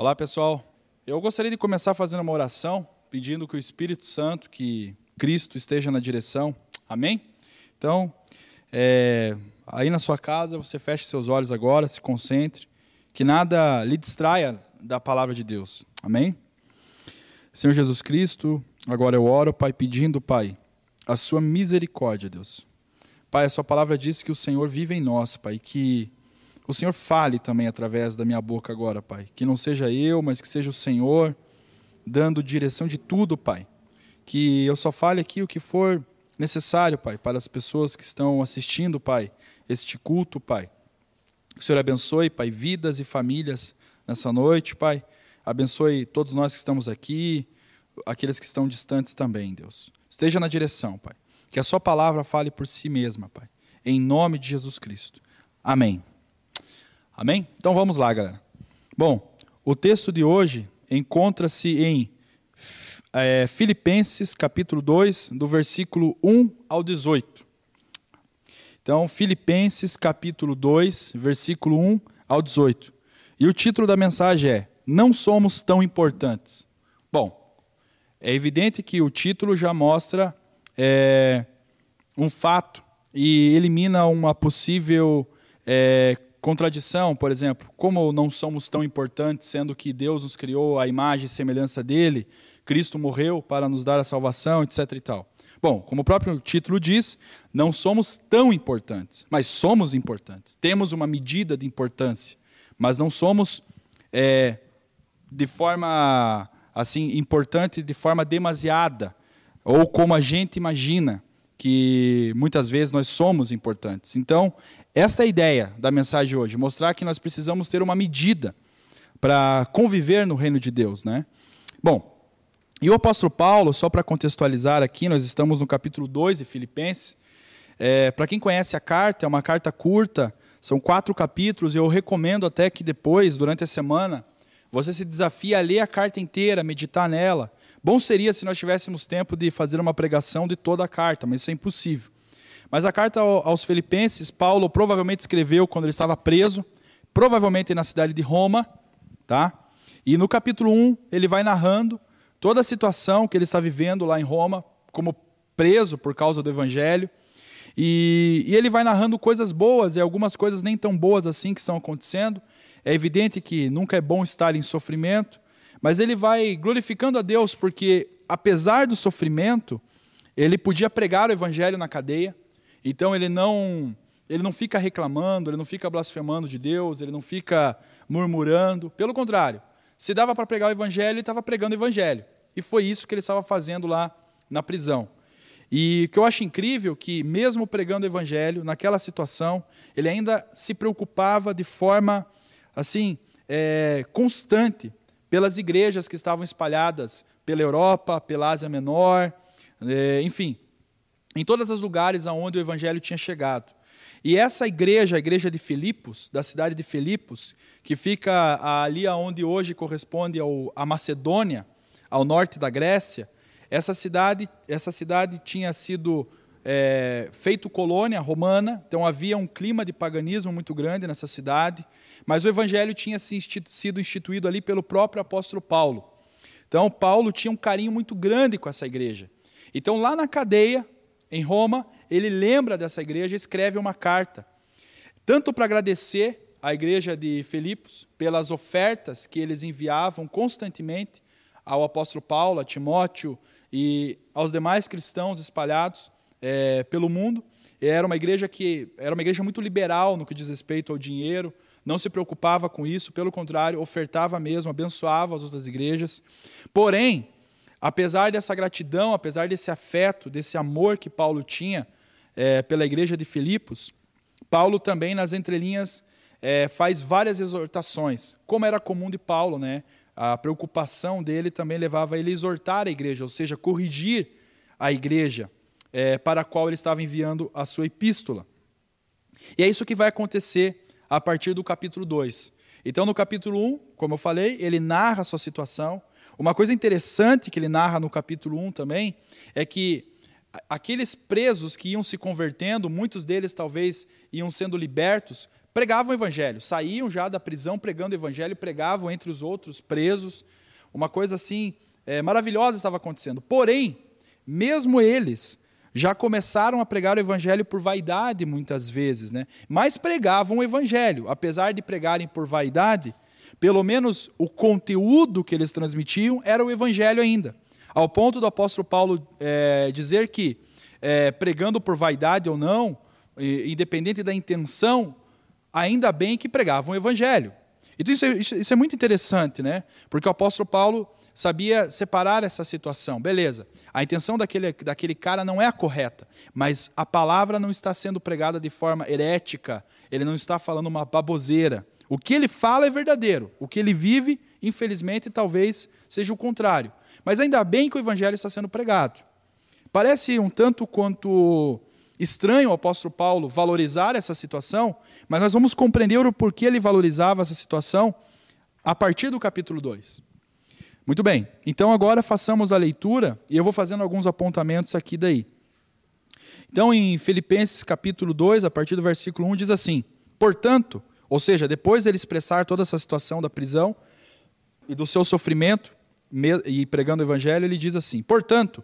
Olá, pessoal. Eu gostaria de começar fazendo uma oração, pedindo que o Espírito Santo, que Cristo esteja na direção. Amém? Então, é, aí na sua casa, você feche seus olhos agora, se concentre, que nada lhe distraia da palavra de Deus. Amém? Senhor Jesus Cristo, agora eu oro, Pai, pedindo, Pai, a sua misericórdia, Deus. Pai, a sua palavra diz que o Senhor vive em nós, Pai, que o Senhor fale também através da minha boca agora, Pai. Que não seja eu, mas que seja o Senhor dando direção de tudo, Pai. Que eu só fale aqui o que for necessário, Pai, para as pessoas que estão assistindo, Pai, este culto, Pai. Que o Senhor abençoe, Pai, vidas e famílias nessa noite, Pai. Abençoe todos nós que estamos aqui, aqueles que estão distantes também, Deus. Esteja na direção, Pai. Que a Sua palavra fale por si mesma, Pai. Em nome de Jesus Cristo. Amém. Amém? Então vamos lá, galera. Bom, o texto de hoje encontra-se em é, Filipenses, capítulo 2, do versículo 1 ao 18. Então, Filipenses, capítulo 2, versículo 1 ao 18. E o título da mensagem é: Não somos tão importantes. Bom, é evidente que o título já mostra é, um fato e elimina uma possível é, contradição, por exemplo, como não somos tão importantes, sendo que Deus nos criou a imagem e semelhança dele, Cristo morreu para nos dar a salvação, etc. e tal. Bom, como o próprio título diz, não somos tão importantes, mas somos importantes. Temos uma medida de importância, mas não somos é, de forma assim importante, de forma demasiada, ou como a gente imagina que muitas vezes nós somos importantes. Então, esta é a ideia da mensagem hoje, mostrar que nós precisamos ter uma medida para conviver no reino de Deus, né? Bom, e o apóstolo Paulo, só para contextualizar aqui, nós estamos no capítulo 2 de Filipenses. É, para quem conhece a carta, é uma carta curta, são quatro capítulos, eu recomendo até que depois, durante a semana, você se desafie a ler a carta inteira, meditar nela. Bom seria se nós tivéssemos tempo de fazer uma pregação de toda a carta, mas isso é impossível. Mas a carta aos Filipenses, Paulo provavelmente escreveu quando ele estava preso, provavelmente na cidade de Roma, tá? E no capítulo 1, ele vai narrando toda a situação que ele está vivendo lá em Roma, como preso por causa do evangelho. E, e, ele vai narrando coisas boas e algumas coisas nem tão boas assim que estão acontecendo. É evidente que nunca é bom estar em sofrimento, mas ele vai glorificando a Deus porque, apesar do sofrimento, ele podia pregar o evangelho na cadeia, então ele não ele não fica reclamando, ele não fica blasfemando de Deus, ele não fica murmurando. Pelo contrário, se dava para pregar o evangelho, ele estava pregando o evangelho. E foi isso que ele estava fazendo lá na prisão. E o que eu acho incrível que mesmo pregando o evangelho naquela situação, ele ainda se preocupava de forma assim é, constante pelas igrejas que estavam espalhadas pela Europa, pela Ásia Menor, é, enfim, em todos os lugares aonde o evangelho tinha chegado. E essa igreja, a igreja de Filipos, da cidade de Filipos, que fica ali aonde hoje corresponde ao, a Macedônia, ao norte da Grécia, essa cidade, essa cidade tinha sido é, feito colônia romana, então havia um clima de paganismo muito grande nessa cidade, mas o evangelho tinha sido instituído ali pelo próprio apóstolo Paulo. Então Paulo tinha um carinho muito grande com essa igreja. Então lá na cadeia, em Roma, ele lembra dessa igreja e escreve uma carta, tanto para agradecer à igreja de Filipos pelas ofertas que eles enviavam constantemente ao apóstolo Paulo, a Timóteo e aos demais cristãos espalhados é, pelo mundo. Era uma igreja que era uma igreja muito liberal no que diz respeito ao dinheiro, não se preocupava com isso, pelo contrário, ofertava mesmo, abençoava as outras igrejas. Porém, Apesar dessa gratidão, apesar desse afeto, desse amor que Paulo tinha é, pela igreja de Filipos, Paulo também, nas entrelinhas, é, faz várias exortações, como era comum de Paulo, né? A preocupação dele também levava ele a exortar a igreja, ou seja, corrigir a igreja é, para a qual ele estava enviando a sua epístola. E é isso que vai acontecer a partir do capítulo 2. Então, no capítulo 1, como eu falei, ele narra a sua situação, uma coisa interessante que ele narra no capítulo 1 também é que aqueles presos que iam se convertendo, muitos deles talvez iam sendo libertos pregavam o evangelho, saíam já da prisão pregando o evangelho, pregavam entre os outros presos. Uma coisa assim é, maravilhosa estava acontecendo. Porém, mesmo eles já começaram a pregar o evangelho por vaidade muitas vezes, né? Mas pregavam o evangelho, apesar de pregarem por vaidade, pelo menos o conteúdo que eles transmitiam era o evangelho ainda. Ao ponto do apóstolo Paulo é, dizer que, é, pregando por vaidade ou não, independente da intenção, ainda bem que pregavam o evangelho. Então isso é, isso é muito interessante, né? Porque o apóstolo Paulo sabia separar essa situação. Beleza, a intenção daquele, daquele cara não é a correta, mas a palavra não está sendo pregada de forma herética, ele não está falando uma baboseira. O que ele fala é verdadeiro, o que ele vive, infelizmente, talvez seja o contrário. Mas ainda bem que o evangelho está sendo pregado. Parece um tanto quanto estranho o apóstolo Paulo valorizar essa situação, mas nós vamos compreender o porquê ele valorizava essa situação a partir do capítulo 2. Muito bem, então agora façamos a leitura e eu vou fazendo alguns apontamentos aqui daí. Então, em Filipenses capítulo 2, a partir do versículo 1, diz assim: Portanto, ou seja, depois dele expressar toda essa situação da prisão e do seu sofrimento, e pregando o evangelho, ele diz assim: Portanto,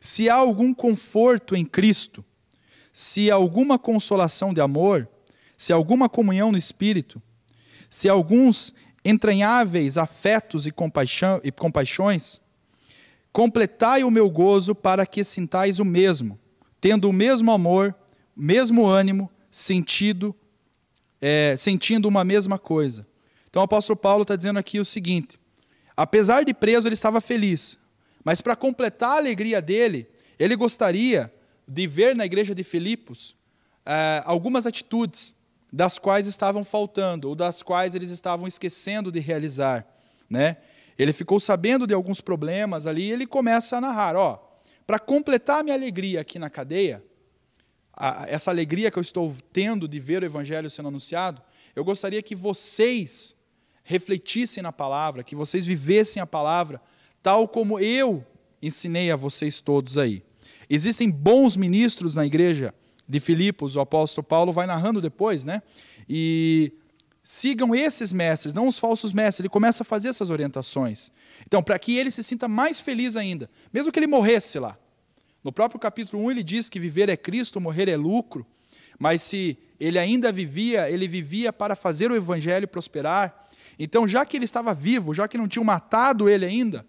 se há algum conforto em Cristo, se há alguma consolação de amor, se há alguma comunhão no espírito, se há alguns entranháveis afetos e, compaixão, e compaixões, completai o meu gozo para que sintais o mesmo, tendo o mesmo amor, mesmo ânimo, sentido, é, sentindo uma mesma coisa. Então o apóstolo Paulo está dizendo aqui o seguinte: apesar de preso, ele estava feliz, mas para completar a alegria dele, ele gostaria de ver na igreja de Filipos é, algumas atitudes das quais estavam faltando, ou das quais eles estavam esquecendo de realizar. Né? Ele ficou sabendo de alguns problemas ali e ele começa a narrar: ó, para completar minha alegria aqui na cadeia, a, essa alegria que eu estou tendo de ver o evangelho sendo anunciado, eu gostaria que vocês refletissem na palavra, que vocês vivessem a palavra tal como eu ensinei a vocês todos aí. Existem bons ministros na igreja de Filipos, o apóstolo Paulo vai narrando depois, né? E sigam esses mestres, não os falsos mestres. Ele começa a fazer essas orientações. Então, para que ele se sinta mais feliz ainda, mesmo que ele morresse lá. No próprio capítulo 1 ele diz que viver é Cristo, morrer é lucro. Mas se ele ainda vivia, ele vivia para fazer o evangelho prosperar. Então, já que ele estava vivo, já que não tinham matado ele ainda,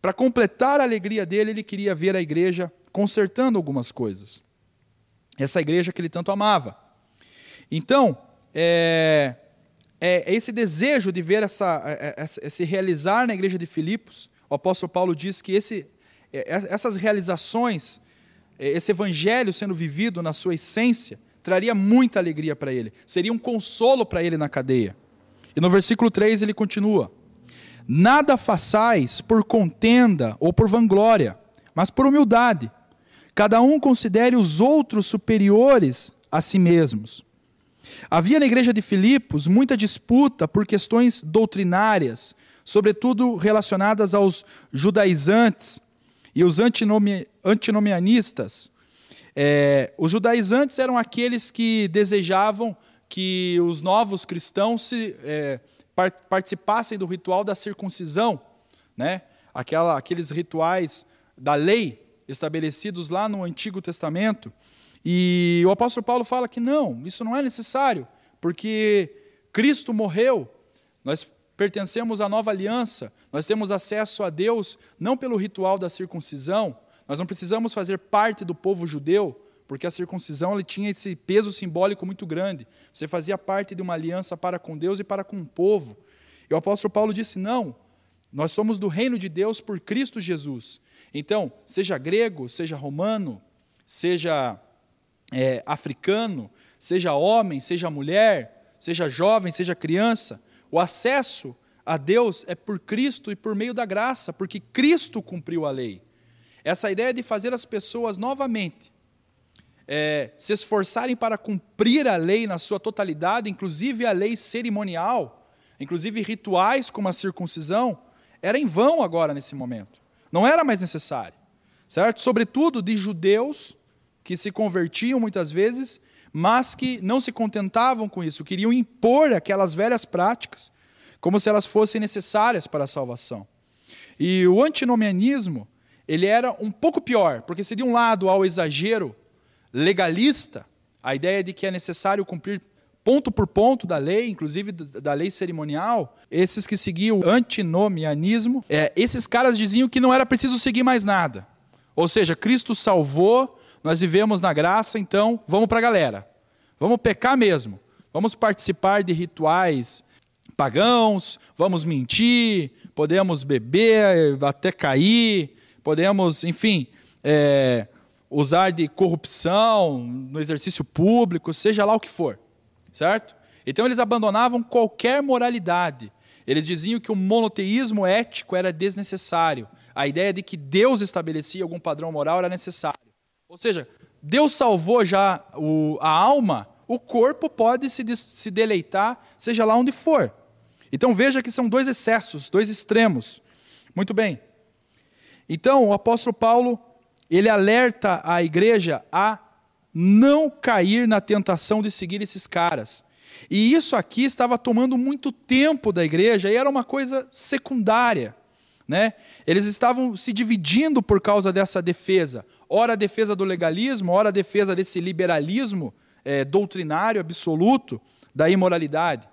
para completar a alegria dele, ele queria ver a igreja consertando algumas coisas. Essa igreja que ele tanto amava. Então, é, é esse desejo de ver essa, é, é, esse realizar na igreja de Filipos. O apóstolo Paulo diz que esse, é, essas realizações, esse evangelho sendo vivido na sua essência, traria muita alegria para ele, seria um consolo para ele na cadeia. E no versículo 3 ele continua: Nada façais por contenda ou por vanglória, mas por humildade Cada um considere os outros superiores a si mesmos. Havia na igreja de Filipos muita disputa por questões doutrinárias, sobretudo relacionadas aos judaizantes e os antinomi antinomianistas. É, os judaizantes eram aqueles que desejavam que os novos cristãos se, é, participassem do ritual da circuncisão, né? Aquela, aqueles rituais da lei estabelecidos lá no Antigo Testamento. E o apóstolo Paulo fala que não, isso não é necessário, porque Cristo morreu, nós pertencemos à nova aliança, nós temos acesso a Deus não pelo ritual da circuncisão, nós não precisamos fazer parte do povo judeu, porque a circuncisão ele tinha esse peso simbólico muito grande. Você fazia parte de uma aliança para com Deus e para com o povo. E o apóstolo Paulo disse: não, nós somos do reino de Deus por Cristo Jesus. Então, seja grego, seja romano, seja é, africano, seja homem, seja mulher, seja jovem, seja criança, o acesso a Deus é por Cristo e por meio da graça, porque Cristo cumpriu a lei. Essa ideia de fazer as pessoas novamente é, se esforçarem para cumprir a lei na sua totalidade, inclusive a lei cerimonial, inclusive rituais como a circuncisão, era em vão agora nesse momento. Não era mais necessário, certo? Sobretudo de judeus que se convertiam muitas vezes, mas que não se contentavam com isso, queriam impor aquelas velhas práticas, como se elas fossem necessárias para a salvação. E o antinomianismo, ele era um pouco pior, porque se de um lado ao exagero legalista, a ideia de que é necessário cumprir ponto por ponto da lei, inclusive da lei cerimonial, esses que seguiam o antinomianismo, é, esses caras diziam que não era preciso seguir mais nada. Ou seja, Cristo salvou, nós vivemos na graça, então vamos para a galera. Vamos pecar mesmo. Vamos participar de rituais pagãos, vamos mentir, podemos beber até cair, podemos, enfim, é, usar de corrupção no exercício público, seja lá o que for certo? Então eles abandonavam qualquer moralidade. Eles diziam que o monoteísmo ético era desnecessário. A ideia de que Deus estabelecia algum padrão moral era necessário. Ou seja, Deus salvou já o, a alma, o corpo pode se, se deleitar, seja lá onde for. Então veja que são dois excessos, dois extremos. Muito bem. Então o apóstolo Paulo, ele alerta a igreja a não cair na tentação de seguir esses caras. E isso aqui estava tomando muito tempo da igreja e era uma coisa secundária. Né? Eles estavam se dividindo por causa dessa defesa. Ora a defesa do legalismo, ora a defesa desse liberalismo é, doutrinário absoluto da imoralidade.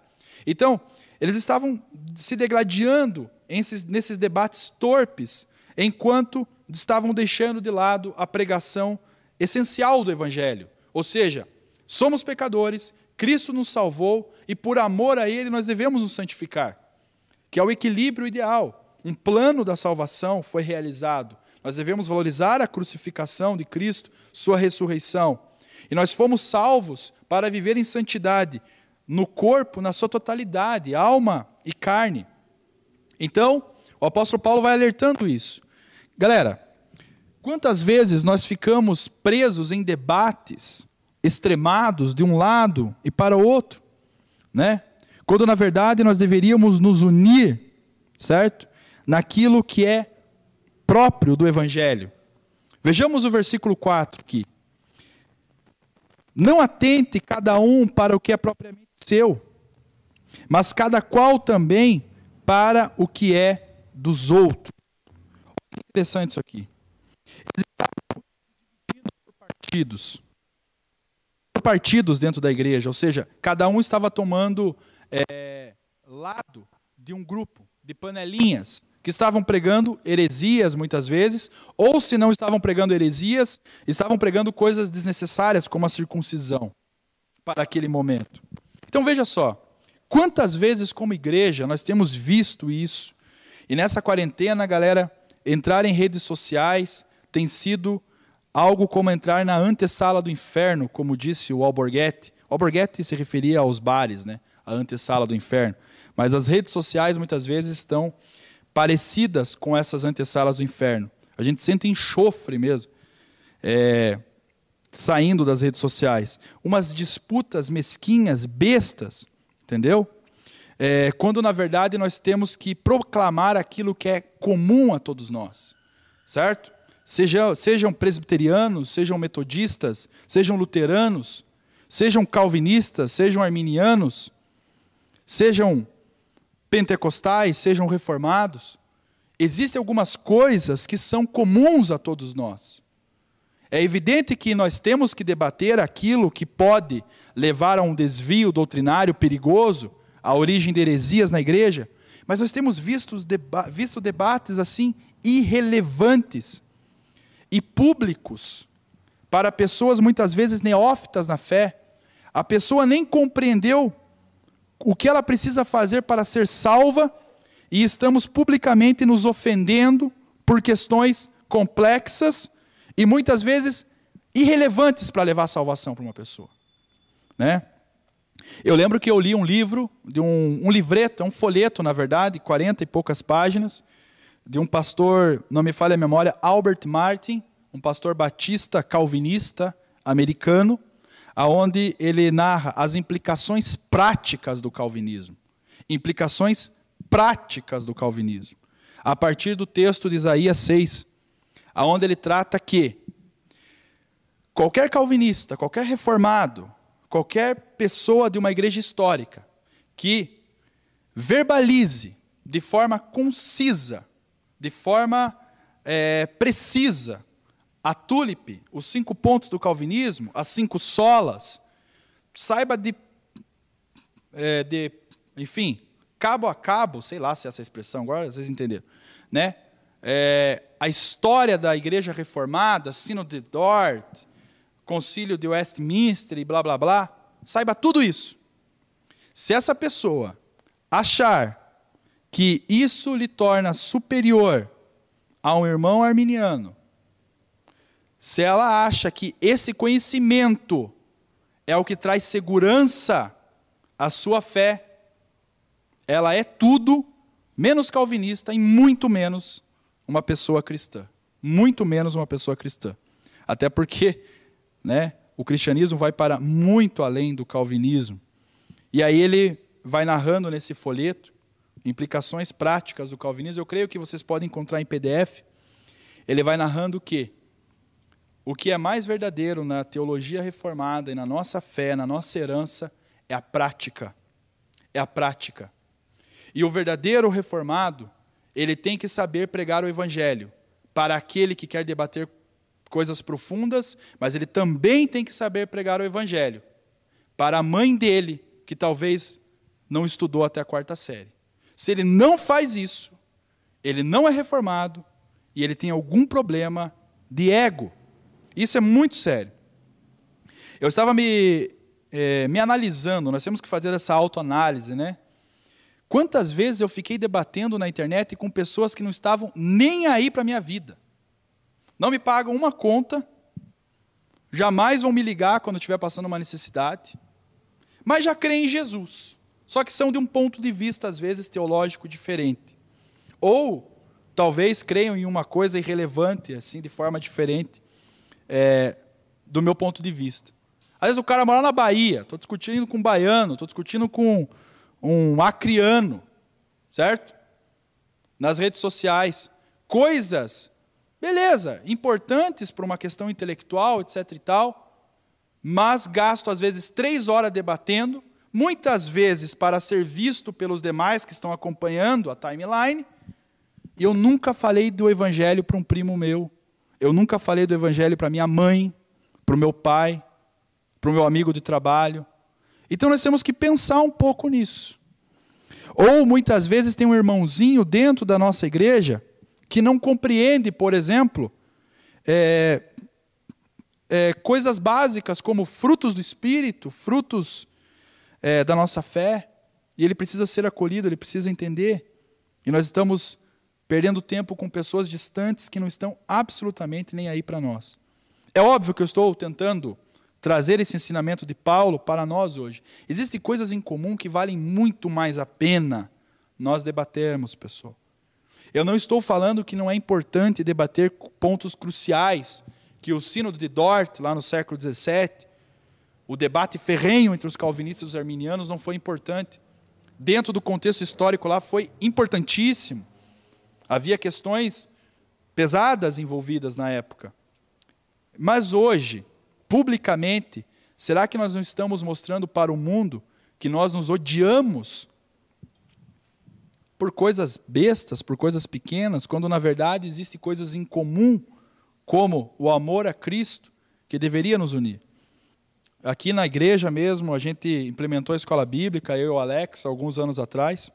Então, eles estavam se degladiando nesses, nesses debates torpes, enquanto estavam deixando de lado a pregação essencial do Evangelho. Ou seja, somos pecadores, Cristo nos salvou e por amor a Ele nós devemos nos santificar, que é o equilíbrio ideal. Um plano da salvação foi realizado. Nós devemos valorizar a crucificação de Cristo, Sua ressurreição. E nós fomos salvos para viver em santidade, no corpo, na sua totalidade, alma e carne. Então, o apóstolo Paulo vai alertando isso. Galera, Quantas vezes nós ficamos presos em debates extremados de um lado e para o outro, né? Quando na verdade nós deveríamos nos unir, certo? Naquilo que é próprio do evangelho. Vejamos o versículo 4 aqui. Não atente cada um para o que é propriamente seu, mas cada qual também para o que é dos outros. Interessante isso aqui. Eles estavam divididos por partidos. Por partidos dentro da igreja, ou seja, cada um estava tomando é, lado de um grupo, de panelinhas, que estavam pregando heresias muitas vezes, ou se não estavam pregando heresias, estavam pregando coisas desnecessárias, como a circuncisão, para aquele momento. Então veja só, quantas vezes como igreja nós temos visto isso, e nessa quarentena, galera, entrar em redes sociais, tem sido algo como entrar na antessala do inferno, como disse o Alborguete. Alborguete se referia aos bares, né? a antessala do inferno. Mas as redes sociais muitas vezes estão parecidas com essas antessalas do inferno. A gente sente enxofre mesmo, é, saindo das redes sociais. Umas disputas mesquinhas, bestas, entendeu? É, quando na verdade nós temos que proclamar aquilo que é comum a todos nós, certo? Sejam, sejam presbiterianos, sejam metodistas, sejam luteranos, sejam calvinistas, sejam arminianos, sejam pentecostais, sejam reformados. Existem algumas coisas que são comuns a todos nós. É evidente que nós temos que debater aquilo que pode levar a um desvio doutrinário perigoso, a origem de heresias na igreja, mas nós temos visto, deba visto debates assim irrelevantes e públicos para pessoas muitas vezes neófitas na fé. A pessoa nem compreendeu o que ela precisa fazer para ser salva e estamos publicamente nos ofendendo por questões complexas e muitas vezes irrelevantes para levar a salvação para uma pessoa, né? Eu lembro que eu li um livro, de um, um livreto, um folheto, na verdade, 40 e poucas páginas, de um pastor, não me falha a memória, Albert Martin, um pastor batista calvinista americano, aonde ele narra as implicações práticas do calvinismo. Implicações práticas do calvinismo. A partir do texto de Isaías 6, aonde ele trata que qualquer calvinista, qualquer reformado, qualquer pessoa de uma igreja histórica que verbalize de forma concisa, de forma é, precisa, a tulipe, os cinco pontos do calvinismo, as cinco solas, saiba de, é, de enfim, cabo a cabo, sei lá se é essa expressão, agora vocês entenderam, né? É, a história da igreja reformada, Sino de Dort, concílio de Westminster e blá blá blá, saiba tudo isso. Se essa pessoa achar que isso lhe torna superior a um irmão arminiano, se ela acha que esse conhecimento é o que traz segurança à sua fé, ela é tudo menos calvinista e muito menos uma pessoa cristã. Muito menos uma pessoa cristã. Até porque né, o cristianismo vai para muito além do calvinismo. E aí ele vai narrando nesse folheto implicações práticas do calvinismo. Eu creio que vocês podem encontrar em PDF. Ele vai narrando que o que é mais verdadeiro na teologia reformada e na nossa fé, na nossa herança, é a prática. É a prática. E o verdadeiro reformado, ele tem que saber pregar o evangelho para aquele que quer debater coisas profundas, mas ele também tem que saber pregar o evangelho para a mãe dele, que talvez não estudou até a quarta série. Se ele não faz isso, ele não é reformado e ele tem algum problema de ego. Isso é muito sério. Eu estava me, é, me analisando, nós temos que fazer essa autoanálise, né? Quantas vezes eu fiquei debatendo na internet com pessoas que não estavam nem aí para a minha vida? Não me pagam uma conta, jamais vão me ligar quando estiver passando uma necessidade, mas já creem em Jesus. Só que são de um ponto de vista, às vezes, teológico diferente. Ou talvez creiam em uma coisa irrelevante, assim, de forma diferente, é, do meu ponto de vista. Às vezes o cara mora na Bahia, estou discutindo com um baiano, estou discutindo com um acriano, certo? Nas redes sociais. Coisas, beleza, importantes para uma questão intelectual, etc e tal, mas gasto às vezes três horas debatendo, muitas vezes para ser visto pelos demais que estão acompanhando a timeline, e eu nunca falei do evangelho para um primo meu, eu nunca falei do evangelho para minha mãe, para o meu pai, para o meu amigo de trabalho. Então nós temos que pensar um pouco nisso. Ou muitas vezes tem um irmãozinho dentro da nossa igreja que não compreende, por exemplo, é, é, coisas básicas como frutos do Espírito, frutos é, da nossa fé, e ele precisa ser acolhido, ele precisa entender. E nós estamos perdendo tempo com pessoas distantes que não estão absolutamente nem aí para nós. É óbvio que eu estou tentando trazer esse ensinamento de Paulo para nós hoje. Existem coisas em comum que valem muito mais a pena nós debatermos, pessoal. Eu não estou falando que não é importante debater pontos cruciais, que o Sínodo de Dort, lá no século XVII, o debate ferrenho entre os calvinistas e os arminianos não foi importante. Dentro do contexto histórico lá foi importantíssimo. Havia questões pesadas envolvidas na época. Mas hoje, publicamente, será que nós não estamos mostrando para o mundo que nós nos odiamos por coisas bestas, por coisas pequenas, quando na verdade existem coisas em comum, como o amor a Cristo, que deveria nos unir? Aqui na igreja mesmo, a gente implementou a escola bíblica, eu e o Alex, alguns anos atrás.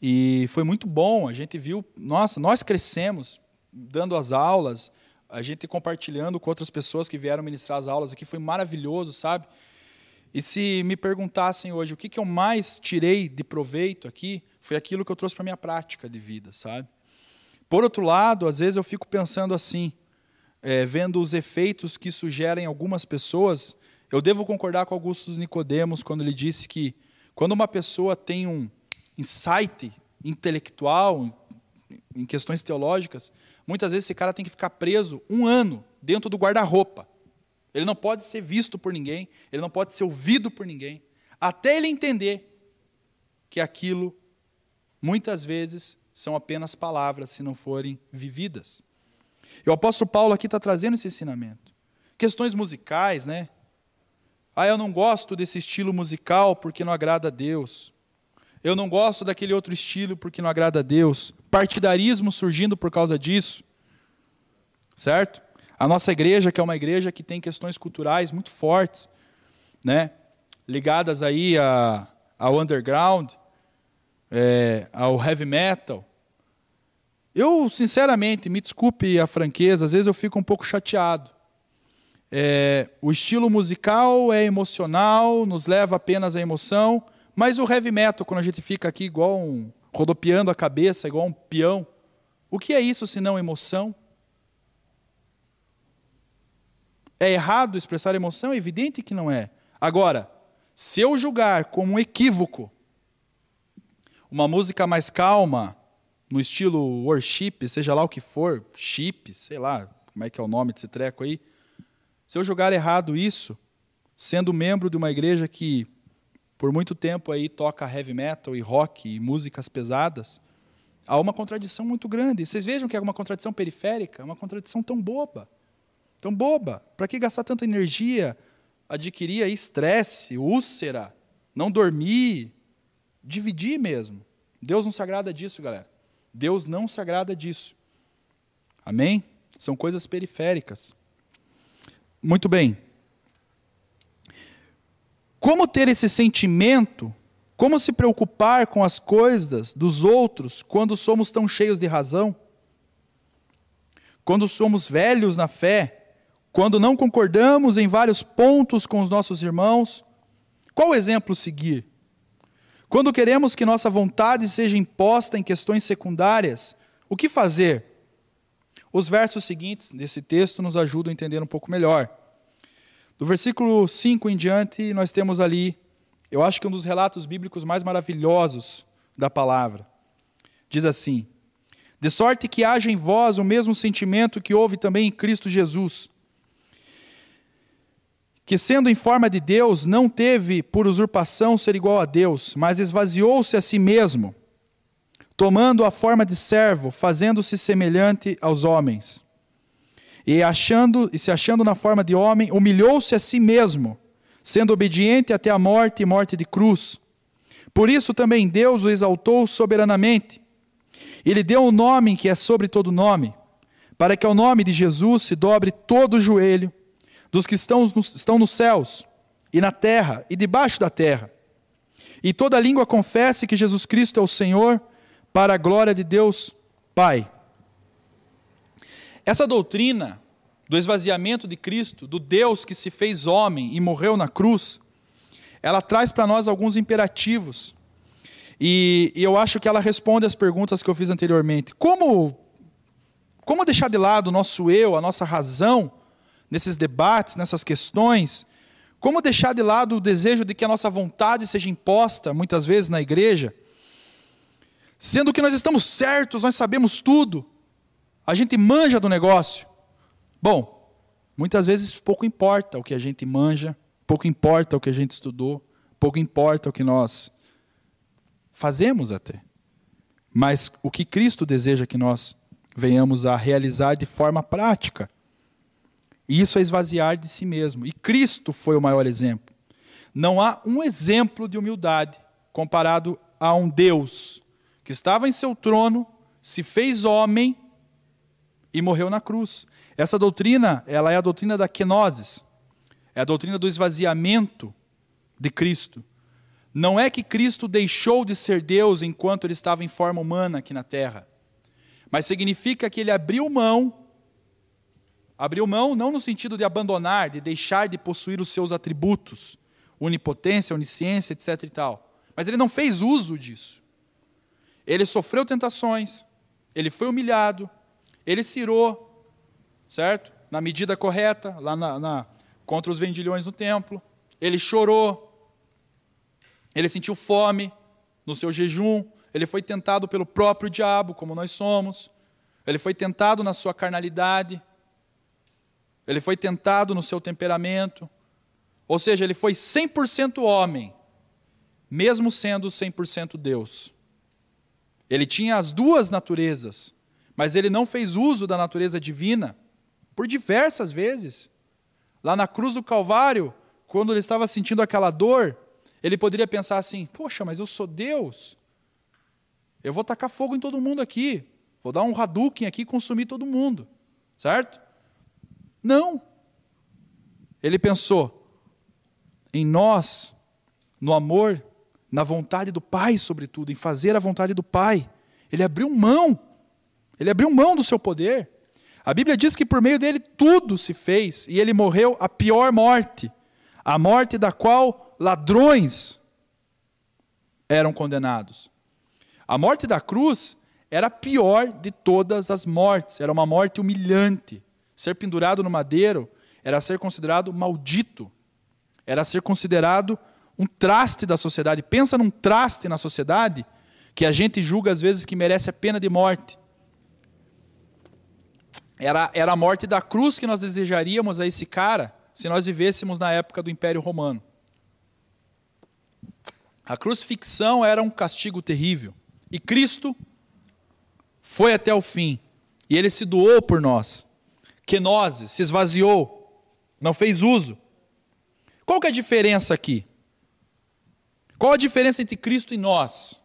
E foi muito bom, a gente viu, nossa, nós crescemos dando as aulas, a gente compartilhando com outras pessoas que vieram ministrar as aulas aqui, foi maravilhoso, sabe? E se me perguntassem hoje o que, que eu mais tirei de proveito aqui, foi aquilo que eu trouxe para minha prática de vida, sabe? Por outro lado, às vezes eu fico pensando assim, é, vendo os efeitos que sugerem algumas pessoas, eu devo concordar com Augusto Nicodemos quando ele disse que quando uma pessoa tem um insight intelectual em questões teológicas, Muitas vezes esse cara tem que ficar preso um ano dentro do guarda-roupa. Ele não pode ser visto por ninguém, ele não pode ser ouvido por ninguém, até ele entender que aquilo, muitas vezes, são apenas palavras se não forem vividas. E o apóstolo Paulo aqui está trazendo esse ensinamento. Questões musicais, né? Ah, eu não gosto desse estilo musical porque não agrada a Deus. Eu não gosto daquele outro estilo porque não agrada a Deus. Partidarismo surgindo por causa disso. Certo? A nossa igreja, que é uma igreja que tem questões culturais muito fortes, né? ligadas aí a, ao underground, é, ao heavy metal. Eu, sinceramente, me desculpe a franqueza, às vezes eu fico um pouco chateado. É, o estilo musical é emocional, nos leva apenas à emoção, mas o heavy metal, quando a gente fica aqui igual um, rodopiando a cabeça, igual um peão, o que é isso se não emoção? É errado expressar emoção? É evidente que não é. Agora, se eu julgar como um equívoco uma música mais calma, no estilo worship, seja lá o que for, chip, sei lá, como é que é o nome desse treco aí. Se eu julgar errado isso, sendo membro de uma igreja que por muito tempo aí toca heavy metal e rock e músicas pesadas, há uma contradição muito grande. Vocês vejam que é uma contradição periférica, uma contradição tão boba. Tão boba. Para que gastar tanta energia, adquirir estresse, úlcera, não dormir, dividir mesmo. Deus não se agrada disso, galera. Deus não se agrada disso. Amém? São coisas periféricas. Muito bem. Como ter esse sentimento? Como se preocupar com as coisas dos outros quando somos tão cheios de razão? Quando somos velhos na fé? Quando não concordamos em vários pontos com os nossos irmãos? Qual exemplo seguir? Quando queremos que nossa vontade seja imposta em questões secundárias, o que fazer? Os versos seguintes desse texto nos ajudam a entender um pouco melhor. Do versículo 5 em diante, nós temos ali, eu acho que um dos relatos bíblicos mais maravilhosos da palavra. Diz assim: De sorte que haja em vós o mesmo sentimento que houve também em Cristo Jesus que, sendo em forma de Deus, não teve por usurpação ser igual a Deus, mas esvaziou-se a si mesmo, tomando a forma de servo, fazendo-se semelhante aos homens. E, achando, e se achando na forma de homem, humilhou-se a si mesmo, sendo obediente até a morte e morte de cruz. Por isso também Deus o exaltou soberanamente. E lhe deu um nome que é sobre todo nome, para que ao nome de Jesus se dobre todo o joelho dos que estão, estão nos céus e na terra e debaixo da terra. E toda língua confesse que Jesus Cristo é o Senhor, para a glória de Deus Pai. Essa doutrina do esvaziamento de Cristo, do Deus que se fez homem e morreu na cruz, ela traz para nós alguns imperativos. E, e, eu acho que ela responde às perguntas que eu fiz anteriormente. Como, como deixar de lado o nosso eu, a nossa razão, nesses debates, nessas questões, como deixar de lado o desejo de que a nossa vontade seja imposta, muitas vezes, na igreja, sendo que nós estamos certos, nós sabemos tudo, a gente manja do negócio. Bom, muitas vezes pouco importa o que a gente manja, pouco importa o que a gente estudou, pouco importa o que nós fazemos até. Mas o que Cristo deseja que nós venhamos a realizar de forma prática. E isso é esvaziar de si mesmo. E Cristo foi o maior exemplo. Não há um exemplo de humildade comparado a um Deus que estava em seu trono, se fez homem e morreu na cruz. Essa doutrina, ela é a doutrina da kenosis. É a doutrina do esvaziamento de Cristo. Não é que Cristo deixou de ser Deus enquanto ele estava em forma humana aqui na terra, mas significa que ele abriu mão Abriu mão não no sentido de abandonar, de deixar de possuir os seus atributos, onipotência, onisciência, etc e tal. Mas ele não fez uso disso. Ele sofreu tentações, ele foi humilhado, ele cirou, certo? Na medida correta, lá na, na, contra os vendilhões no templo. Ele chorou, ele sentiu fome no seu jejum, ele foi tentado pelo próprio diabo, como nós somos. Ele foi tentado na sua carnalidade, ele foi tentado no seu temperamento, ou seja, ele foi 100% homem, mesmo sendo 100% Deus. Ele tinha as duas naturezas, mas ele não fez uso da natureza divina por diversas vezes. Lá na cruz do Calvário, quando ele estava sentindo aquela dor, ele poderia pensar assim: Poxa, mas eu sou Deus. Eu vou tacar fogo em todo mundo aqui. Vou dar um Hadouken aqui e consumir todo mundo. Certo? Não. Ele pensou em nós, no amor, na vontade do Pai, sobretudo, em fazer a vontade do Pai. Ele abriu mão. Ele abriu mão do seu poder. A Bíblia diz que por meio dele tudo se fez e ele morreu a pior morte, a morte da qual ladrões eram condenados. A morte da cruz era a pior de todas as mortes, era uma morte humilhante. Ser pendurado no madeiro era ser considerado maldito, era ser considerado um traste da sociedade. Pensa num traste na sociedade que a gente julga às vezes que merece a pena de morte. Era, era a morte da cruz que nós desejaríamos a esse cara se nós vivêssemos na época do Império Romano. A crucifixão era um castigo terrível. E Cristo foi até o fim. E ele se doou por nós. Kenose, se esvaziou, não fez uso. Qual que é a diferença aqui? Qual a diferença entre Cristo e nós?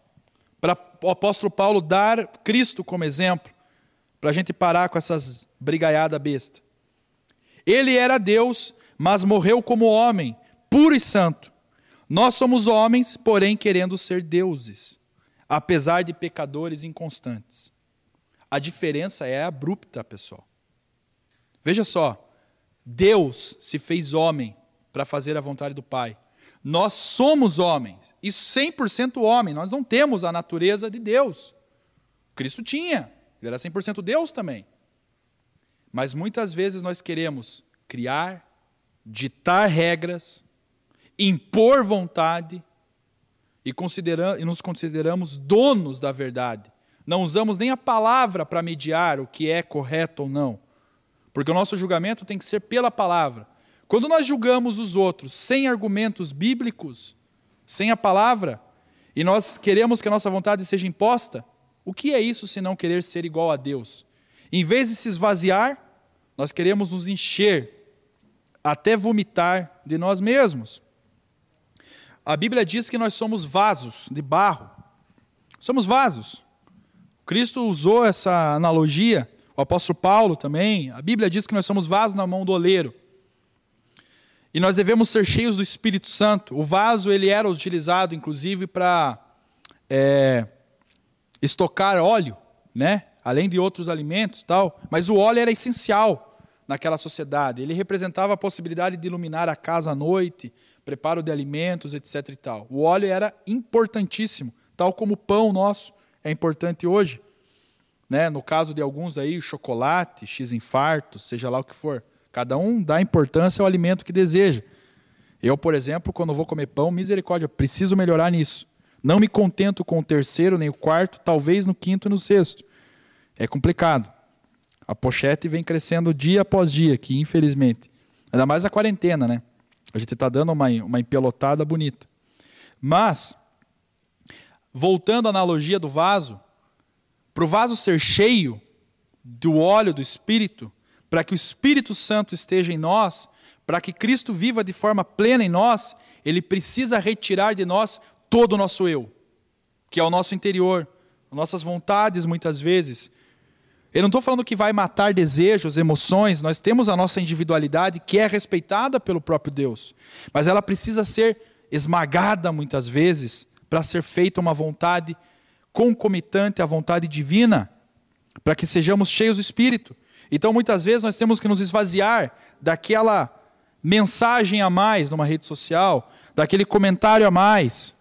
Para o apóstolo Paulo dar Cristo como exemplo para a gente parar com essas brigaiada besta. Ele era Deus, mas morreu como homem, puro e santo. Nós somos homens, porém querendo ser deuses, apesar de pecadores inconstantes. A diferença é abrupta, pessoal. Veja só, Deus se fez homem para fazer a vontade do Pai. Nós somos homens, e 100% homem, nós não temos a natureza de Deus. Cristo tinha. Ele era 100% Deus também. Mas muitas vezes nós queremos criar, ditar regras, impor vontade e, e nos consideramos donos da verdade. Não usamos nem a palavra para mediar o que é correto ou não. Porque o nosso julgamento tem que ser pela palavra. Quando nós julgamos os outros sem argumentos bíblicos, sem a palavra, e nós queremos que a nossa vontade seja imposta, o que é isso se não querer ser igual a Deus? Em vez de se esvaziar, nós queremos nos encher até vomitar de nós mesmos. A Bíblia diz que nós somos vasos de barro. Somos vasos. Cristo usou essa analogia, o apóstolo Paulo também. A Bíblia diz que nós somos vasos na mão do oleiro. E nós devemos ser cheios do Espírito Santo. O vaso ele era utilizado, inclusive, para é, estocar óleo, né? além de outros alimentos tal, mas o óleo era essencial naquela sociedade. Ele representava a possibilidade de iluminar a casa à noite, preparo de alimentos, etc. E tal. O óleo era importantíssimo, tal como o pão nosso é importante hoje. Né? No caso de alguns aí, chocolate, x infartos, seja lá o que for. Cada um dá importância ao alimento que deseja. Eu, por exemplo, quando vou comer pão, misericórdia, preciso melhorar nisso. Não me contento com o terceiro nem o quarto, talvez no quinto e no sexto. É complicado. A pochete vem crescendo dia após dia, que infelizmente. Ainda mais a quarentena, né? A gente está dando uma, uma empelotada bonita. Mas, voltando à analogia do vaso, para o vaso ser cheio do óleo do Espírito, para que o Espírito Santo esteja em nós, para que Cristo viva de forma plena em nós, ele precisa retirar de nós todo o nosso eu, que é o nosso interior, nossas vontades muitas vezes. Eu não estou falando que vai matar desejos, emoções, nós temos a nossa individualidade que é respeitada pelo próprio Deus, mas ela precisa ser esmagada muitas vezes para ser feita uma vontade concomitante à vontade divina, para que sejamos cheios do Espírito. Então muitas vezes nós temos que nos esvaziar daquela mensagem a mais numa rede social, daquele comentário a mais,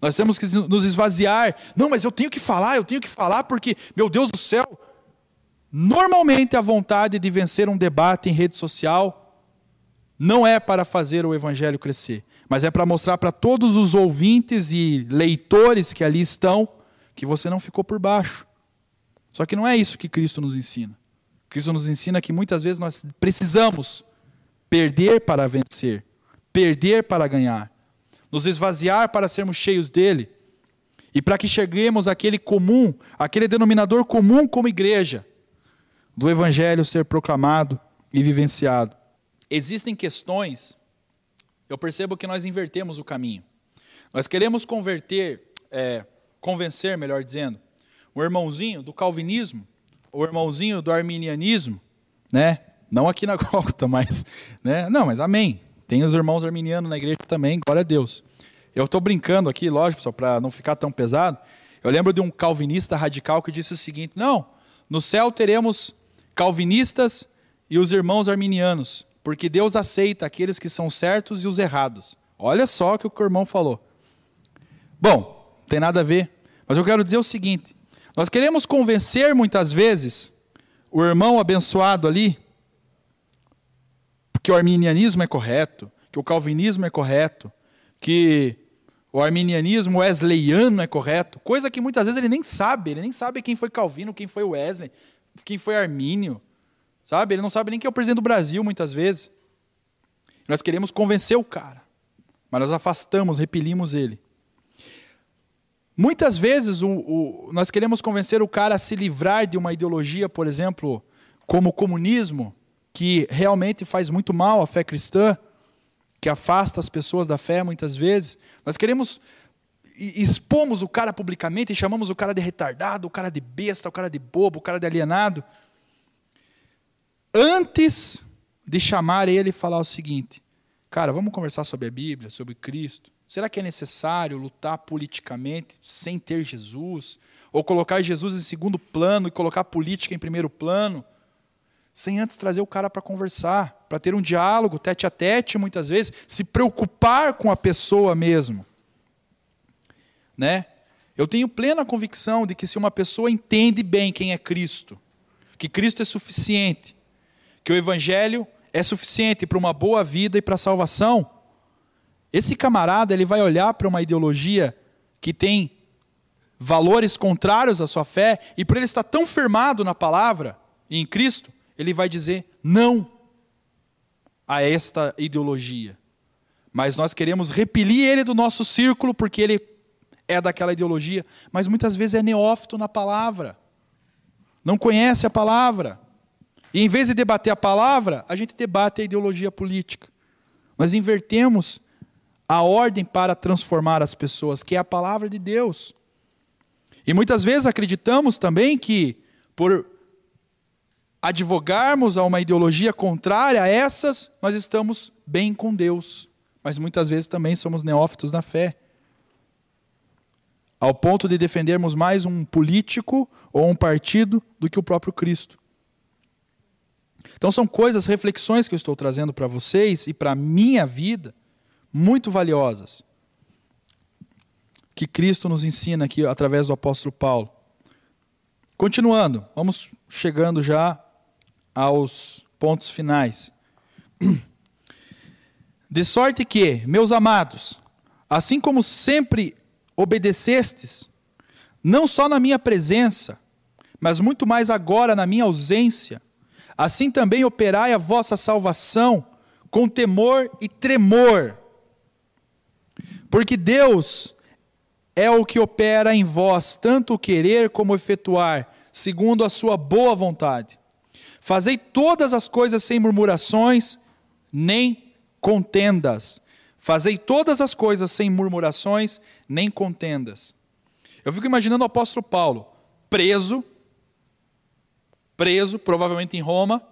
nós temos que nos esvaziar. Não, mas eu tenho que falar, eu tenho que falar porque, meu Deus do céu. Normalmente a vontade de vencer um debate em rede social não é para fazer o evangelho crescer, mas é para mostrar para todos os ouvintes e leitores que ali estão que você não ficou por baixo. Só que não é isso que Cristo nos ensina. Cristo nos ensina que muitas vezes nós precisamos perder para vencer, perder para ganhar nos esvaziar para sermos cheios dele, e para que cheguemos àquele comum, aquele denominador comum como igreja, do Evangelho ser proclamado e vivenciado. Existem questões eu percebo que nós invertemos o caminho. Nós queremos converter, é, convencer, melhor dizendo, o irmãozinho do calvinismo, o irmãozinho do arminianismo, né? Não aqui na Gólgota, mas, né? Não, mas amém. Tem os irmãos arminianos na igreja também, glória a Deus. Eu estou brincando aqui, lógico, só para não ficar tão pesado. Eu lembro de um calvinista radical que disse o seguinte: não, no céu teremos calvinistas e os irmãos arminianos, porque Deus aceita aqueles que são certos e os errados. Olha só o que o irmão falou. Bom, não tem nada a ver, mas eu quero dizer o seguinte: nós queremos convencer muitas vezes o irmão abençoado ali que o arminianismo é correto, que o calvinismo é correto, que o arminianismo wesleyano é correto, coisa que muitas vezes ele nem sabe, ele nem sabe quem foi Calvino, quem foi Wesley, quem foi Armínio, sabe? Ele não sabe nem quem é o presidente do Brasil muitas vezes. Nós queremos convencer o cara, mas nós afastamos, repelimos ele. Muitas vezes o, o, nós queremos convencer o cara a se livrar de uma ideologia, por exemplo, como o comunismo, que realmente faz muito mal à fé cristã, que afasta as pessoas da fé muitas vezes. Nós queremos expomos o cara publicamente e chamamos o cara de retardado, o cara de besta, o cara de bobo, o cara de alienado. Antes de chamar ele e falar o seguinte: Cara, vamos conversar sobre a Bíblia, sobre Cristo. Será que é necessário lutar politicamente sem ter Jesus? Ou colocar Jesus em segundo plano e colocar a política em primeiro plano? Sem antes trazer o cara para conversar, para ter um diálogo tete a tete, muitas vezes, se preocupar com a pessoa mesmo. Né? Eu tenho plena convicção de que se uma pessoa entende bem quem é Cristo, que Cristo é suficiente, que o evangelho é suficiente para uma boa vida e para a salvação, esse camarada ele vai olhar para uma ideologia que tem valores contrários à sua fé e por ele estar tão firmado na palavra e em Cristo, ele vai dizer não a esta ideologia. Mas nós queremos repelir ele do nosso círculo porque ele é daquela ideologia, mas muitas vezes é neófito na palavra. Não conhece a palavra. E em vez de debater a palavra, a gente debate a ideologia política. Nós invertemos a ordem para transformar as pessoas, que é a palavra de Deus. E muitas vezes acreditamos também que, por advogarmos a uma ideologia contrária a essas, nós estamos bem com Deus. Mas muitas vezes também somos neófitos na fé. Ao ponto de defendermos mais um político ou um partido do que o próprio Cristo. Então são coisas, reflexões que eu estou trazendo para vocês e para a minha vida, muito valiosas. Que Cristo nos ensina aqui através do apóstolo Paulo. Continuando, vamos chegando já aos pontos finais. De sorte que, meus amados, assim como sempre obedecestes, não só na minha presença, mas muito mais agora na minha ausência, assim também operai a vossa salvação com temor e tremor. Porque Deus é o que opera em vós, tanto o querer como efetuar, segundo a sua boa vontade. Fazei todas as coisas sem murmurações, nem contendas. Fazei todas as coisas sem murmurações, nem contendas. Eu fico imaginando o apóstolo Paulo preso, preso, provavelmente em Roma,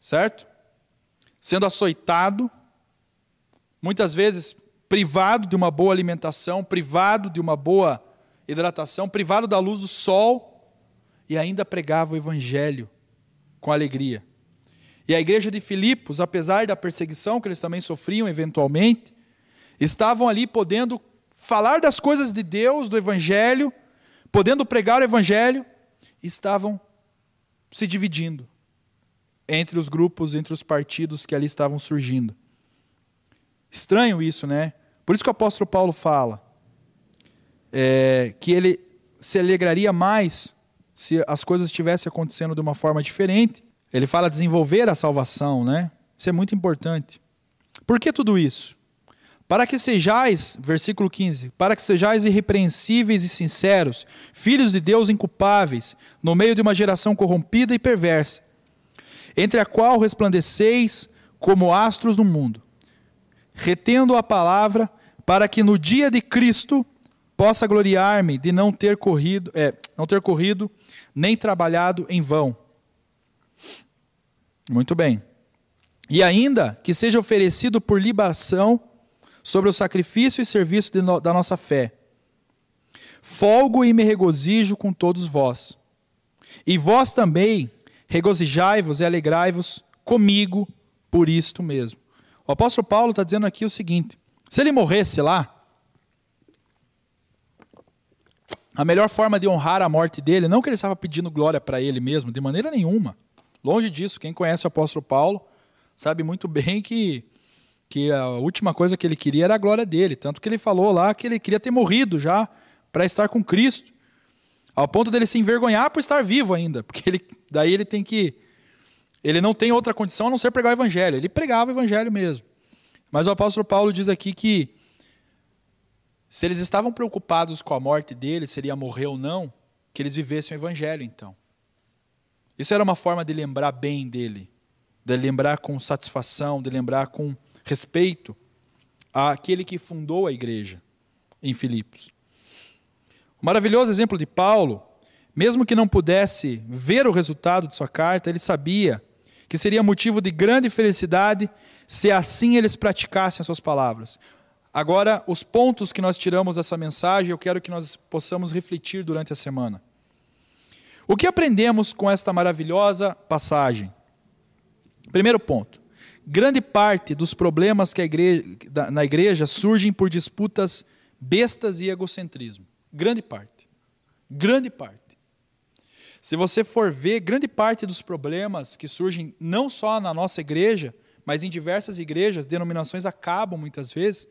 certo? Sendo açoitado, muitas vezes privado de uma boa alimentação, privado de uma boa hidratação, privado da luz do sol, e ainda pregava o evangelho com alegria. E a igreja de Filipos, apesar da perseguição que eles também sofriam eventualmente, estavam ali podendo falar das coisas de Deus, do Evangelho, podendo pregar o Evangelho, estavam se dividindo entre os grupos, entre os partidos que ali estavam surgindo. Estranho isso, né? Por isso que o apóstolo Paulo fala é, que ele se alegraria mais se as coisas estivessem acontecendo de uma forma diferente. Ele fala desenvolver a salvação, né? Isso é muito importante. Por que tudo isso? Para que sejais, versículo 15, para que sejais irrepreensíveis e sinceros, filhos de Deus inculpáveis, no meio de uma geração corrompida e perversa, entre a qual resplandeceis como astros no mundo, retendo a palavra, para que no dia de Cristo possa gloriar-me de não ter corrido, é, não ter corrido nem trabalhado em vão. Muito bem. E ainda que seja oferecido por libação sobre o sacrifício e serviço no, da nossa fé. Folgo e me regozijo com todos vós. E vós também regozijai-vos e alegrai-vos comigo por isto mesmo. O apóstolo Paulo está dizendo aqui o seguinte: se ele morresse lá, a melhor forma de honrar a morte dele, não que ele estava pedindo glória para ele mesmo, de maneira nenhuma. Longe disso, quem conhece o apóstolo Paulo sabe muito bem que, que a última coisa que ele queria era a glória dele. Tanto que ele falou lá que ele queria ter morrido já para estar com Cristo. Ao ponto dele se envergonhar por estar vivo ainda. Porque ele, daí ele tem que. Ele não tem outra condição a não ser pregar o evangelho. Ele pregava o evangelho mesmo. Mas o apóstolo Paulo diz aqui que se eles estavam preocupados com a morte dele, se ele ia morrer ou não, que eles vivessem o evangelho então. Isso era uma forma de lembrar bem dele de lembrar com satisfação, de lembrar com respeito àquele que fundou a igreja em Filipos. O maravilhoso exemplo de Paulo, mesmo que não pudesse ver o resultado de sua carta, ele sabia que seria motivo de grande felicidade se assim eles praticassem as suas palavras. Agora, os pontos que nós tiramos dessa mensagem, eu quero que nós possamos refletir durante a semana. O que aprendemos com esta maravilhosa passagem? Primeiro ponto. Grande parte dos problemas que igreja, na igreja surgem por disputas bestas e egocentrismo. Grande parte. Grande parte. Se você for ver, grande parte dos problemas que surgem não só na nossa igreja, mas em diversas igrejas, denominações acabam muitas vezes,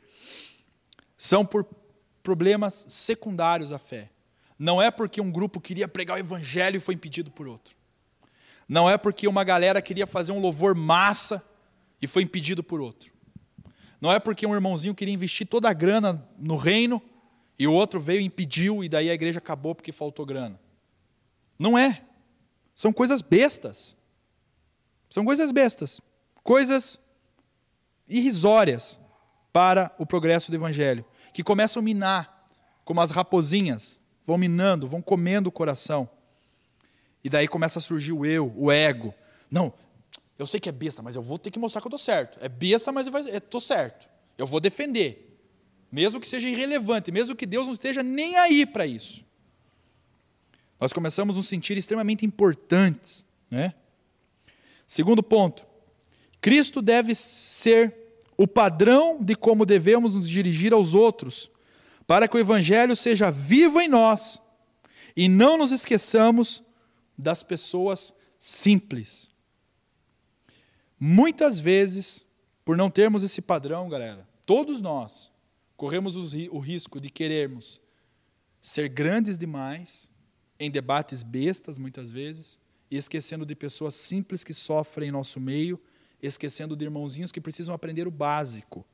são por problemas secundários à fé. Não é porque um grupo queria pregar o evangelho e foi impedido por outro. Não é porque uma galera queria fazer um louvor massa e foi impedido por outro. Não é porque um irmãozinho queria investir toda a grana no reino e o outro veio e impediu e daí a igreja acabou porque faltou grana. Não é. São coisas bestas. São coisas bestas. Coisas irrisórias para o progresso do evangelho, que começam a minar, como as raposinhas, vão minando, vão comendo o coração. E daí começa a surgir o eu, o ego. Não, eu sei que é besta, mas eu vou ter que mostrar que eu estou certo. É besta, mas eu estou certo. Eu vou defender. Mesmo que seja irrelevante, mesmo que Deus não esteja nem aí para isso. Nós começamos a nos sentir extremamente importantes. Né? Segundo ponto, Cristo deve ser o padrão de como devemos nos dirigir aos outros, para que o Evangelho seja vivo em nós e não nos esqueçamos das pessoas simples. Muitas vezes, por não termos esse padrão, galera, todos nós corremos o risco de querermos ser grandes demais, em debates bestas, muitas vezes, e esquecendo de pessoas simples que sofrem em nosso meio, esquecendo de irmãozinhos que precisam aprender o básico.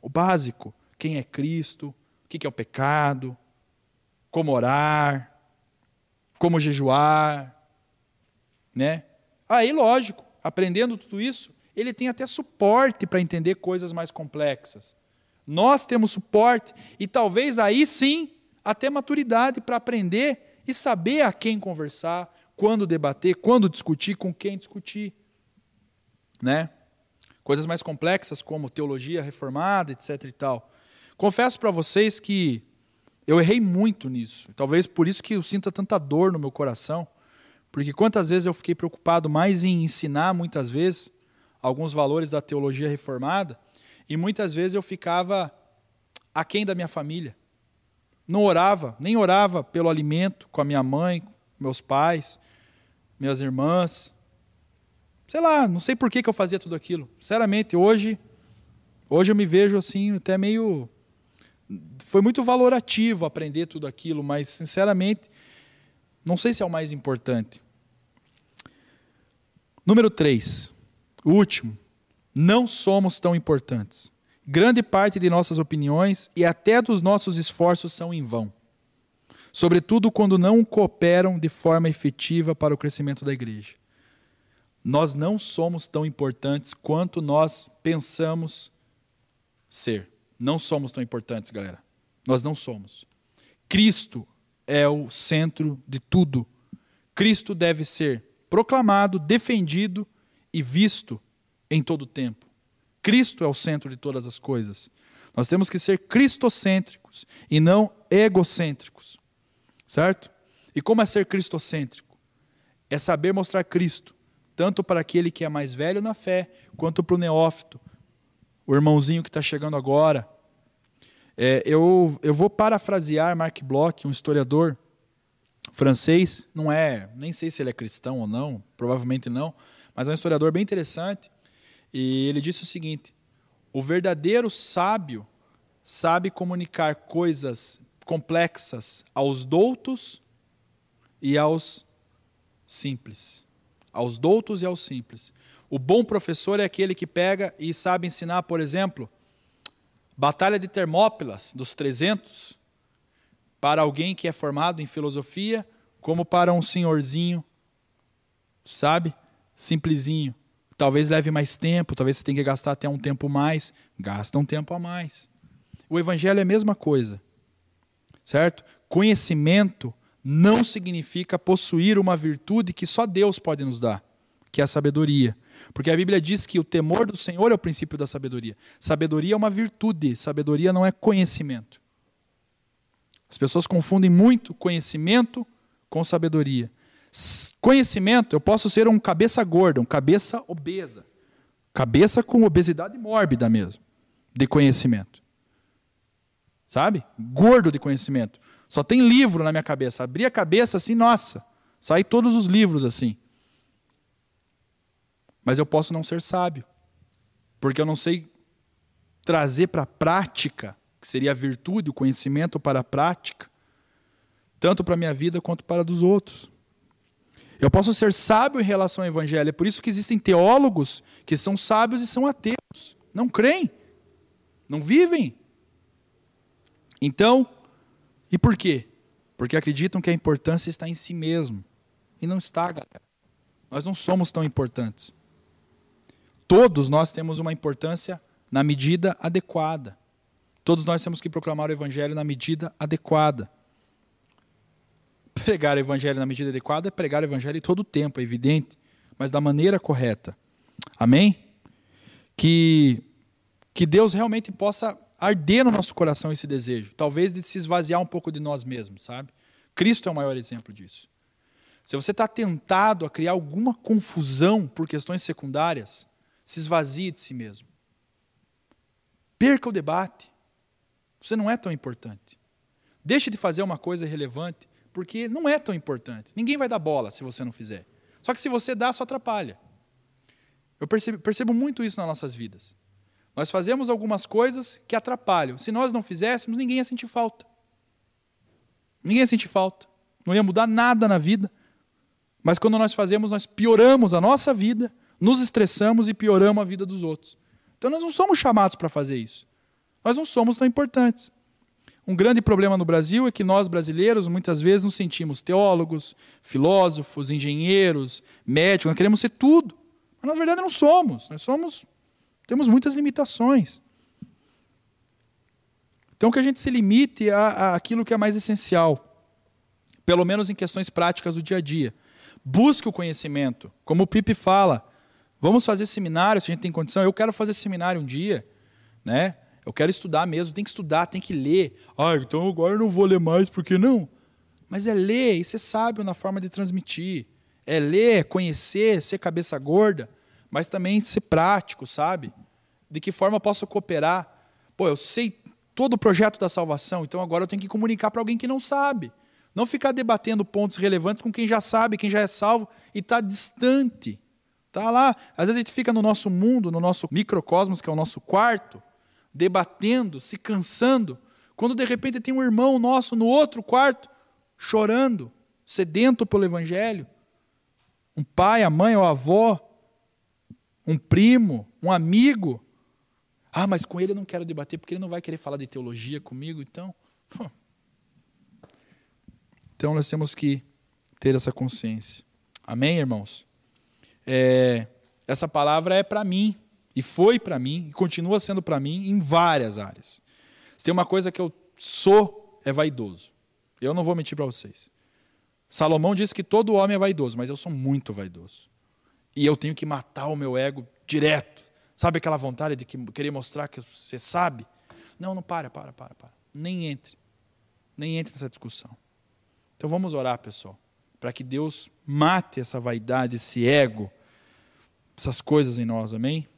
O básico: quem é Cristo, o que é o pecado, como orar, como jejuar, né? Aí, lógico, aprendendo tudo isso, ele tem até suporte para entender coisas mais complexas. Nós temos suporte e talvez aí sim até maturidade para aprender e saber a quem conversar, quando debater, quando discutir, com quem discutir. Né? Coisas mais complexas como teologia reformada, etc e tal. Confesso para vocês que eu errei muito nisso. Talvez por isso que eu sinta tanta dor no meu coração. Porque quantas vezes eu fiquei preocupado mais em ensinar, muitas vezes, alguns valores da teologia reformada, e muitas vezes eu ficava aquém da minha família. Não orava, nem orava pelo alimento com a minha mãe, meus pais, minhas irmãs. Sei lá, não sei por que, que eu fazia tudo aquilo. Sinceramente, hoje, hoje eu me vejo assim, até meio. Foi muito valorativo aprender tudo aquilo, mas, sinceramente, não sei se é o mais importante. Número 3, o último. Não somos tão importantes. Grande parte de nossas opiniões e até dos nossos esforços são em vão. Sobretudo quando não cooperam de forma efetiva para o crescimento da igreja. Nós não somos tão importantes quanto nós pensamos ser. Não somos tão importantes, galera. Nós não somos. Cristo é o centro de tudo. Cristo deve ser proclamado, defendido e visto em todo o tempo. Cristo é o centro de todas as coisas. Nós temos que ser cristocêntricos e não egocêntricos. Certo? E como é ser cristocêntrico? É saber mostrar Cristo, tanto para aquele que é mais velho na fé, quanto para o neófito, o irmãozinho que está chegando agora. É, eu, eu vou parafrasear Mark Bloch, um historiador francês, não é, nem sei se ele é cristão ou não, provavelmente não, mas é um historiador bem interessante. E ele disse o seguinte: o verdadeiro sábio sabe comunicar coisas complexas aos doutos e aos simples. Aos doutos e aos simples. O bom professor é aquele que pega e sabe ensinar, por exemplo, Batalha de Termópilas, dos 300, para alguém que é formado em filosofia, como para um senhorzinho, sabe? Simplesinho. Talvez leve mais tempo, talvez você tenha que gastar até um tempo mais. Gasta um tempo a mais. O evangelho é a mesma coisa. Certo? Conhecimento não significa possuir uma virtude que só Deus pode nos dar, que é a sabedoria. Porque a Bíblia diz que o temor do Senhor é o princípio da sabedoria. Sabedoria é uma virtude, sabedoria não é conhecimento. As pessoas confundem muito conhecimento com sabedoria. Conhecimento, eu posso ser um cabeça gorda, um cabeça obesa. Cabeça com obesidade mórbida mesmo, de conhecimento. Sabe? Gordo de conhecimento. Só tem livro na minha cabeça. Abri a cabeça assim, nossa, sai todos os livros assim. Mas eu posso não ser sábio, porque eu não sei trazer para a prática, que seria a virtude, o conhecimento para a prática, tanto para a minha vida quanto para a dos outros. Eu posso ser sábio em relação ao evangelho, é por isso que existem teólogos que são sábios e são ateus, não creem, não vivem. Então, e por quê? Porque acreditam que a importância está em si mesmo. E não está, galera. Nós não somos tão importantes. Todos nós temos uma importância na medida adequada. Todos nós temos que proclamar o evangelho na medida adequada. Pregar o evangelho na medida adequada é pregar o evangelho todo o tempo, é evidente, mas da maneira correta. Amém? Que que Deus realmente possa arder no nosso coração esse desejo, talvez de se esvaziar um pouco de nós mesmos, sabe? Cristo é o maior exemplo disso. Se você está tentado a criar alguma confusão por questões secundárias, se esvazie de si mesmo. Perca o debate. Você não é tão importante. Deixe de fazer uma coisa irrelevante, porque não é tão importante. Ninguém vai dar bola se você não fizer. Só que se você dá, só atrapalha. Eu percebo, percebo muito isso nas nossas vidas. Nós fazemos algumas coisas que atrapalham. Se nós não fizéssemos, ninguém ia sentir falta. Ninguém ia sentir falta. Não ia mudar nada na vida. Mas quando nós fazemos, nós pioramos a nossa vida, nos estressamos e pioramos a vida dos outros. Então nós não somos chamados para fazer isso. Nós não somos tão importantes. Um grande problema no Brasil é que nós brasileiros muitas vezes nos sentimos teólogos, filósofos, engenheiros, médicos, nós queremos ser tudo. Mas na verdade não somos. Nós somos temos muitas limitações. Então, que a gente se limite aquilo que é mais essencial, pelo menos em questões práticas do dia a dia. Busque o conhecimento. Como o Pipe fala, vamos fazer seminário se a gente tem condição. Eu quero fazer seminário um dia, né? Eu quero estudar mesmo, tem que estudar, tem que ler. Ah, então agora eu não vou ler mais, porque não? Mas é ler e ser sábio na forma de transmitir. É ler, conhecer, ser cabeça gorda mas também ser prático, sabe? De que forma posso cooperar? Pô, eu sei todo o projeto da salvação, então agora eu tenho que comunicar para alguém que não sabe. Não ficar debatendo pontos relevantes com quem já sabe, quem já é salvo e está distante. Está lá. Às vezes a gente fica no nosso mundo, no nosso microcosmos, que é o nosso quarto, debatendo, se cansando, quando de repente tem um irmão nosso no outro quarto, chorando, sedento pelo Evangelho. Um pai, a mãe ou a avó um primo, um amigo. Ah, mas com ele eu não quero debater porque ele não vai querer falar de teologia comigo, então. Então nós temos que ter essa consciência. Amém, irmãos? É, essa palavra é para mim E foi para mim, e continua sendo para mim em várias áreas. Se tem uma coisa que eu sou, é vaidoso. Eu não vou mentir para vocês. Salomão disse que todo homem é vaidoso, mas eu sou muito vaidoso. E eu tenho que matar o meu ego direto. Sabe aquela vontade de querer mostrar que você sabe? Não, não para, para, para, para. Nem entre. Nem entre nessa discussão. Então vamos orar, pessoal, para que Deus mate essa vaidade, esse ego, essas coisas em nós, amém?